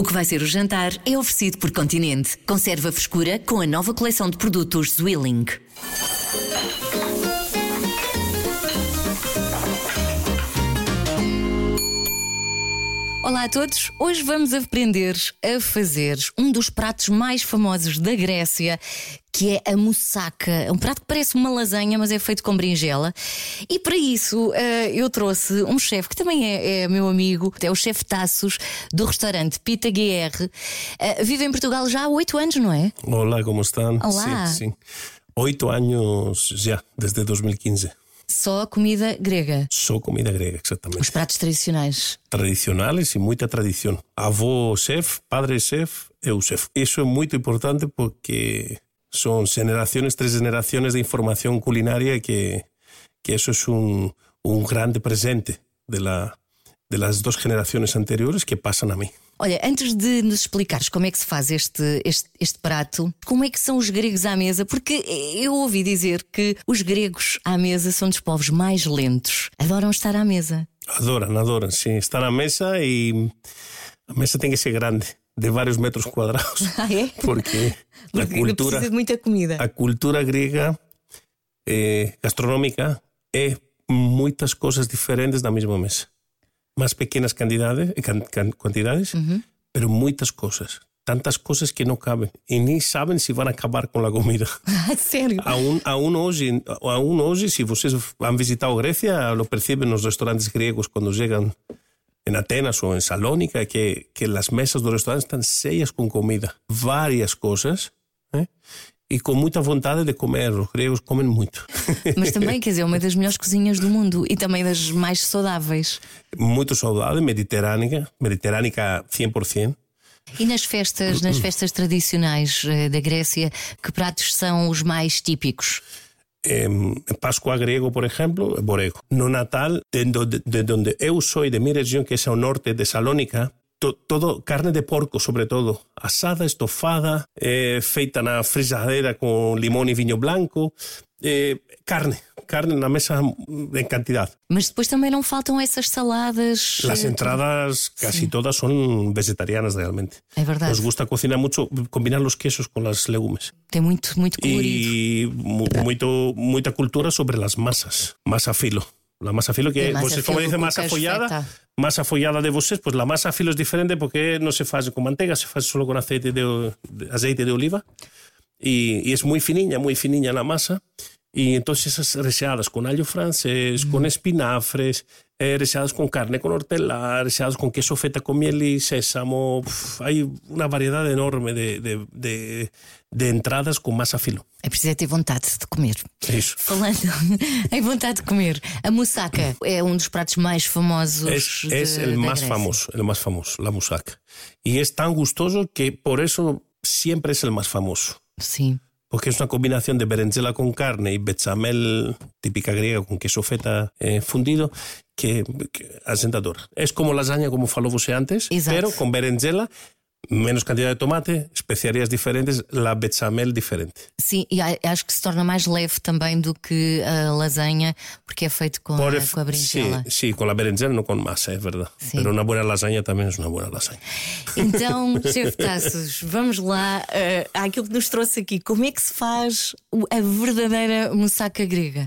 O que vai ser o jantar é oferecido por Continente. Conserva frescura com a nova coleção de produtos Zwilling. Olá a todos! Hoje vamos aprender a fazer um dos pratos mais famosos da Grécia, que é a moussaka. É um prato que parece uma lasanha, mas é feito com berinjela. E para isso eh, eu trouxe um chefe que também é, é meu amigo, é o chefe Tassos, do restaurante Pita GR. Eh, vive em Portugal já há oito anos, não é? Olá, como estão? Olá. Sim, sim. Oito anos já, desde 2015. Só comida grega. Só comida grega, exatamente. Os pratos tradicionais. Tradicionales y mucha tradición. Avó chef, padre chef, eu chef. Eso es muy importante porque son generaciones, tres generaciones de información culinaria que, que eso es un, un grande presente de, la, de las dos generaciones anteriores que pasan a mí. Olha, antes de nos explicares como é que se faz este, este, este prato, como é que são os gregos à mesa? Porque eu ouvi dizer que os gregos à mesa são dos povos mais lentos. Adoram estar à mesa. Adoran, adoran, sí. Están a mesa y a mesa tem que ser grande, de vários metros cuadrados. Ah, é? Porque a Porque cultura, precisa de muita comida. a cultura eh, gastronómica é muitas coisas diferentes na mesma mesa. más pequenas cantidades, eh, cantidades uh -huh. pero muchas cosas. Tantas cosas que no caben y ni saben si van a acabar con la comida. Aún, aún, hoy, aún hoy, si ustedes han visitado Grecia, lo perciben los restaurantes griegos cuando llegan en Atenas o en Salónica, que, que las mesas de los restaurantes están sellas con comida, varias cosas. ¿eh? E com muita vontade de comer. Os gregos comem muito. Mas também, quer dizer, é uma das melhores cozinhas do mundo e também das mais saudáveis. muito saudável, mediterrânea, mediterrânica 100%. E nas festas, nas festas tradicionais eh, da Grécia, que pratos são os mais típicos? En Pascua grego, por ejemplo, borego. No Natal, de donde, de donde eu soy, de mi región, que es al norte de Salónica, to- todo carne de porco, sobre todo, asada, estofada, eh, feita na frisadeira con limón y viño blanco, eh, carne, carne na mesa en cantidad. Mas depois também não faltam essas saladas. Las eh, entradas casi todas son vegetarianas realmente. É verdade. Nos gusta cocinar mucho, combinar los quesos con las legumes. Tem muito, muito colorido. y mu- cultura sobre las masas. Masa filo. La masa filo que vocês, pues, como dizem, massa folhada, massa folhada de vocês, pues, a massa filo é diferente porque não se faz com manteiga, se faz só com azeite de, azeite de oliva. Y, y, es muy finiña, muy finiña la masa. Y entonces esas reseadas con allo francés, mm. con espinafres, eh, reseadas con carne con hortela, reseadas con queso feta con miel y sésamo. Uf, hay una variedad enorme de, de, de, de entradas con masa filo. É preciso é ter vontade de comer. Eso. Falando em vontade de comer, a moussaka é um dos pratos mais famosos. Es el da más famoso, el más famoso, la moussaka. Y es tan gustoso que por eso siempre es el más famoso. Sim. Porque es una combinación de berenjena con carne y bechamel típica griega con queso feta eh, fundido que, que a gente adora. Es como lasaña, como você antes, Exato. pero con berenjena, menos cantidad de tomate, especiarias diferentes, la bechamel diferente. Sim, e a- acho que se torna mais leve também do que a lasanha, porque é feito com, Por a, com a berinjela. sí, sí, con la berenjena, no con masa, es verdad. Sí. Pero una buena lasaña también es una buena lasaña. Então, chefe Tassos, vamos lá eh, àquilo que nos trouxe aqui. Como é que se faz a verdadeira moussaka grega?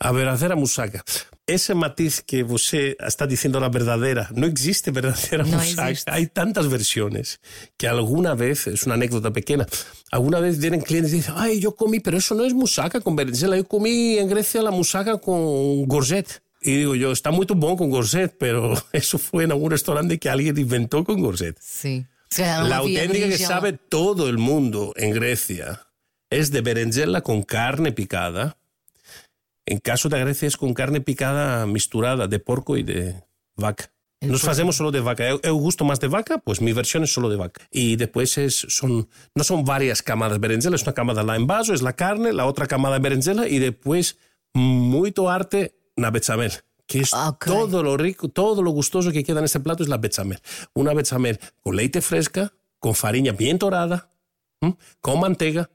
A verdadeira moussaka. Ese matiz que você está diciendo la verdadera, no existe verdadera No existe. Hay tantas versiones que alguna vez, es una anécdota pequeña, alguna vez vienen clientes y dicen, ay, yo comí, pero eso no es moussaka con berenjena, yo comí en Grecia la moussaka con gorget. Y digo yo, está muy bom con gorget, pero eso fue en algún restaurante que alguien inventó con calhar não La auténtica que sabe todo el mundo en Grecia es de berenjena con carne picada. En caso de Grecia es con carne picada misturada de porco y de vaca. Nos hacemos solo de vaca. Eu, gusto más de vaca, pues mi versión es solo de vaca. Y después es, son, no son varias camadas de berenjena, es una camada la en vaso, es la carne, la otra camada de berenjena y después muito arte na bechamel. Que es Ok. todo lo rico, todo lo gustoso que queda en este plato es la bechamel. Una bechamel con leite fresca, con farina bien dorada, con manteiga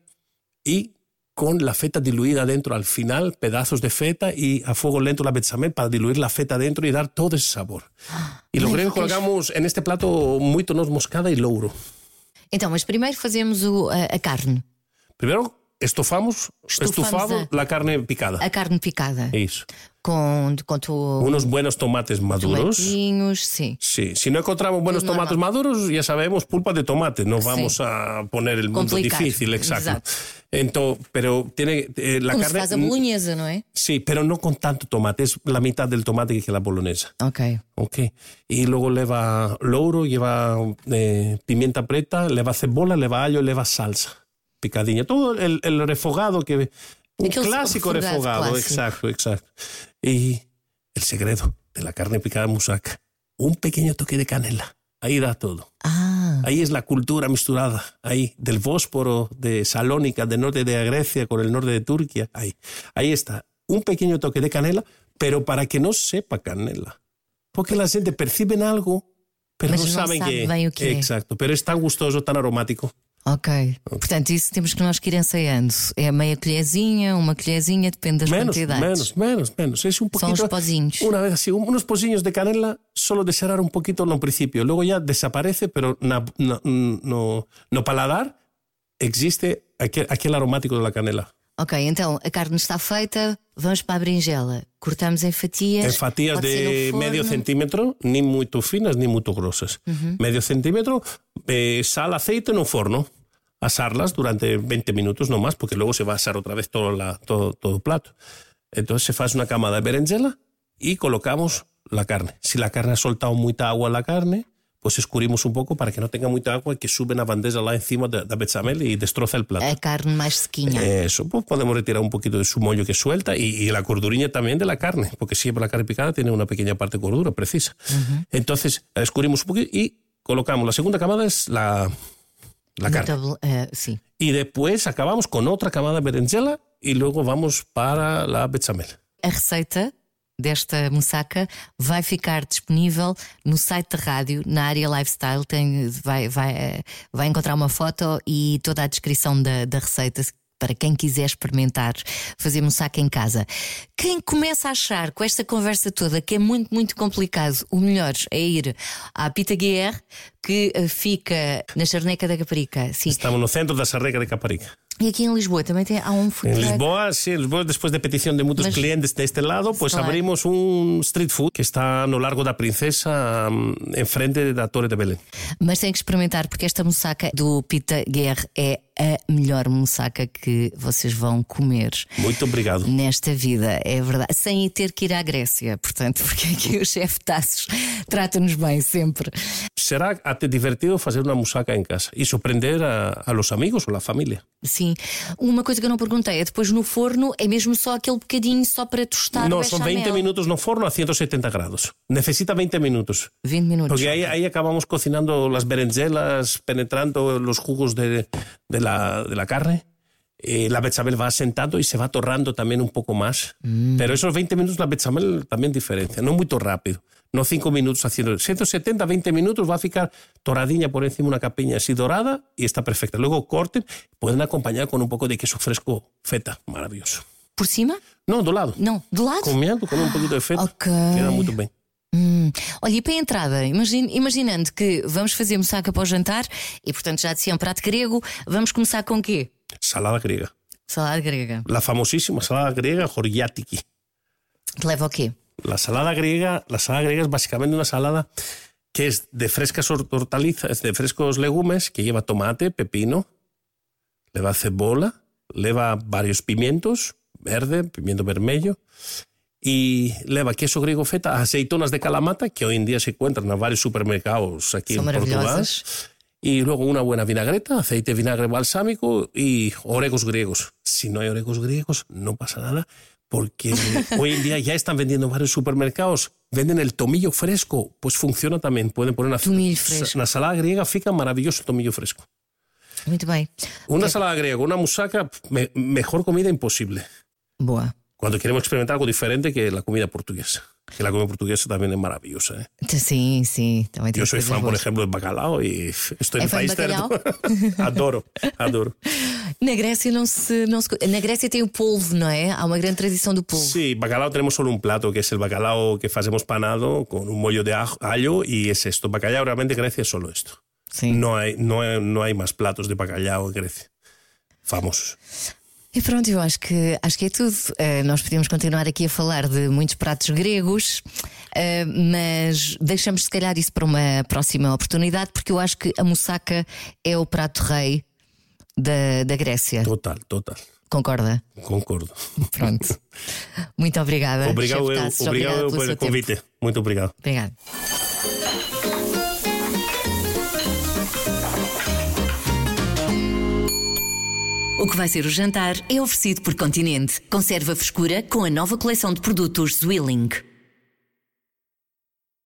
y con la feta diluida dentro al final, pedazos de feta y a fuego lento la bechamel para diluir la feta dentro y dar todo ese sabor. Y lo Ai, gregos que colocamos en este plato muito noz moscada y louro. Então, mas primeiro fazemos o- a, a carne, Primero estofamos, Estufamos estufamos a- la carne picada. a carne picada. Eso. Com, com tu, Unos buenos tomates maduros. sim. Sí, si no encontramos buenos tomates maduros, ya sabemos, pulpa de tomate. No vamos a poner el mundo Complicar. difícil, exacto. Exacto. Entonces, pero tiene eh, la Como carne. se faz a bolonhesa, não é? Sí, pero no con tanto tomate, es la mitad del tomate que la bolognesa. Ok. Ok. Y luego lleva louro, lleva eh, pimienta preta, lleva cebolla, lleva allo, lleva salsa. Picadinha. Todo el, el refogado que. Un clásico refogado exacto, exacto. Y el secreto de la carne picada musaca, un pequeño toque de canela. Ahí da todo. Ah, Ahí es la cultura misturada, ahí, del Bósforo, de Salónica, del norte de Grecia con el norte de Turquía. Ahí, ahí está. Un pequeño toque de canela, pero para que no sepa canela. Porque la gente perciben algo, pero no não saben sabe qué. Exacto, pero es tan gustoso, tan aromático. Ok. Portanto, isso temos que nós que ir ensaiando. É meia colherzinha, uma colherzinha, depende das Menos, quantidades. menos, menos, menos. Es un Son poquito. los pozinhos. Una vez así, unos pozinhos de canela, solo de cerrar un poquito en un principio. Luego ya desaparece, pero na- na- no, no paladar existe aquel, aquel aromático de la canela. Ok, então a carne está feita, vamos para a berinjela. Cortamos em fatias. En fatias no de medio centímetro, ni muy finas ni muy grosas. Medio centímetro, eh, sal, aceite en un forno. Asarlas durante 20 minutos no más, porque luego se va a asar otra vez todo, la, todo, todo el plato. Entonces se hace una camada de berenjela y colocamos la carne. Si la carne ha soltado mucha agua la carne, pues escurrimos un poco para que no tenga mucha agua y que sube la bandeja lá encima de la bechamel y destroza el plato. A carne mais sequinha. Eso, pues podemos retirar un poquito de su mollo que suelta y, y la corduriña también de la carne, porque siempre la carne picada tiene una pequeña parte de cordura precisa. Entonces, la escurrimos un poquito y colocamos. La segunda camada es la, la carne. Eh, sim. Y después acabamos con otra camada de berenjela y luego vamos para la bechamel. A receita desta moussaka vai ficar disponível no site da rádio, na área lifestyle. Tem, vai, vai, eh, vai encontrar uma foto e toda a descrição da, da receita. Para quem quiser experimentar fazer moussaka em casa. Quem começa a achar com esta conversa toda que é muito, muito complicado, o melhor é ir à Pita que eh, fica na Charneca da Caparica. Sim. Estamos no centro da Sarreca de Caparica. E aqui em Lisboa também tem, há um food En truck. Lisboa, sí, en Lisboa, después de petición de muchos Mas- clientes de este lado, pues Claro. abrimos un street food que está lo largo da Princesa, mm, enfrente da Torre de Belén. Mas tem que experimentar, porque esta moussaka do Pita Guerre é a melhor moussaka que vocês vão comer Muito obrigado. nesta vida, é verdade. Sem ter que ir à Grécia, portanto, porque aqui o chefe Tassos trata-nos bem sempre. Será até divertido fazer uma musaca em casa e surpreender a, a los amigos ou a família. Sim. Uma coisa que eu não perguntei é depois no forno, é mesmo só aquele bocadinho só para tostar No, son bechamel? 20 minutos no forno a 170 grados. Necesita 20 minutos. 20 minutos. Porque ahí, ahí acabamos cocinando las berenjelas, penetrando los jugos de, de la, de la carne. Eh, la bechamel va asentando y se va torrando también un poco más. Pero esos 20 minutos la bechamel también diferencia, no muy rápido. No 5 minutos haciendo 170, 20 minutos va a ficar toradiña por encima una capiña así dorada y está perfecta. Luego corten, pueden acompañar con un poco de queso fresco feta, maravilloso. Por cima? No, do lado. Não, do lado? Comiendo con un poquito de feta. Ok. Queda muy bien. Hum. Olha, e para a entrada, imagine- imaginando que vamos fazer moussaka para o jantar e, portanto, já disse um prato grego, vamos começar com o quê? Salada griega. Salada grega. La famosísima salada griega Horiatiki. Que leva o quê? La salada griega, la salada griega es básicamente una salada que es de frescas hor- hortalizas, de frescos legumes, que lleva tomate, pepino, lleva cebolla, lleva varios pimientos, verde, pimiento vermelho, y lleva queso griego feta, aceitunas de calamata, que hoy en día se encuentran en varios supermercados aquí Son en Portugal. Y luego una buena vinagreta, aceite de vinagre balsámico y oregos griegos. Si no hay oregos griegos, no pasa nada, porque hoy en día ya están vendiendo en varios supermercados. Venden el tomillo fresco, pues funciona también. Pueden poner una, una salada griega, fica maravilloso el tomillo fresco. Bem. Una salada griega, una musaca, me- mejor comida imposible. Boa. Cuando queremos experimentar algo diferente que la comida portuguesa. Que la comida portuguesa también es maravillosa. ¿eh? Também tem Yo soy fan, por ejemplo, del bacalao y estoy en ¿Es fan país adoro, adoro. Na Grécia não se, não se. Na Grécia tem o polvo, não é? Há uma grande tradição do polvo. Sí, bacalao tenemos solo un plato, que es el bacalao que hacemos panado con un mollo de allo y es esto. Bacalao realmente en Grecia es solo esto. Sim. No hay, no, hay, no hay más platos de bacalao en Grecia. Famosos. E pronto, eu acho que, acho que é tudo. Eh, nós podemos continuar aqui a falar de muitos pratos gregos, eh, mas deixamos se calhar isso para uma próxima oportunidade, porque eu acho que a moussaka é o prato rei da, da Grécia. Total, total. Concorda? Concordo. Pronto. Muito obrigada. Obrigado, eu, Tassos, obrigado obrigada eu pelo el tempo. convite. Muito obrigado. Obrigada. O que vai ser o jantar é oferecido por Continente. Conserva a frescura com a nova coleção de produtos Zwilling.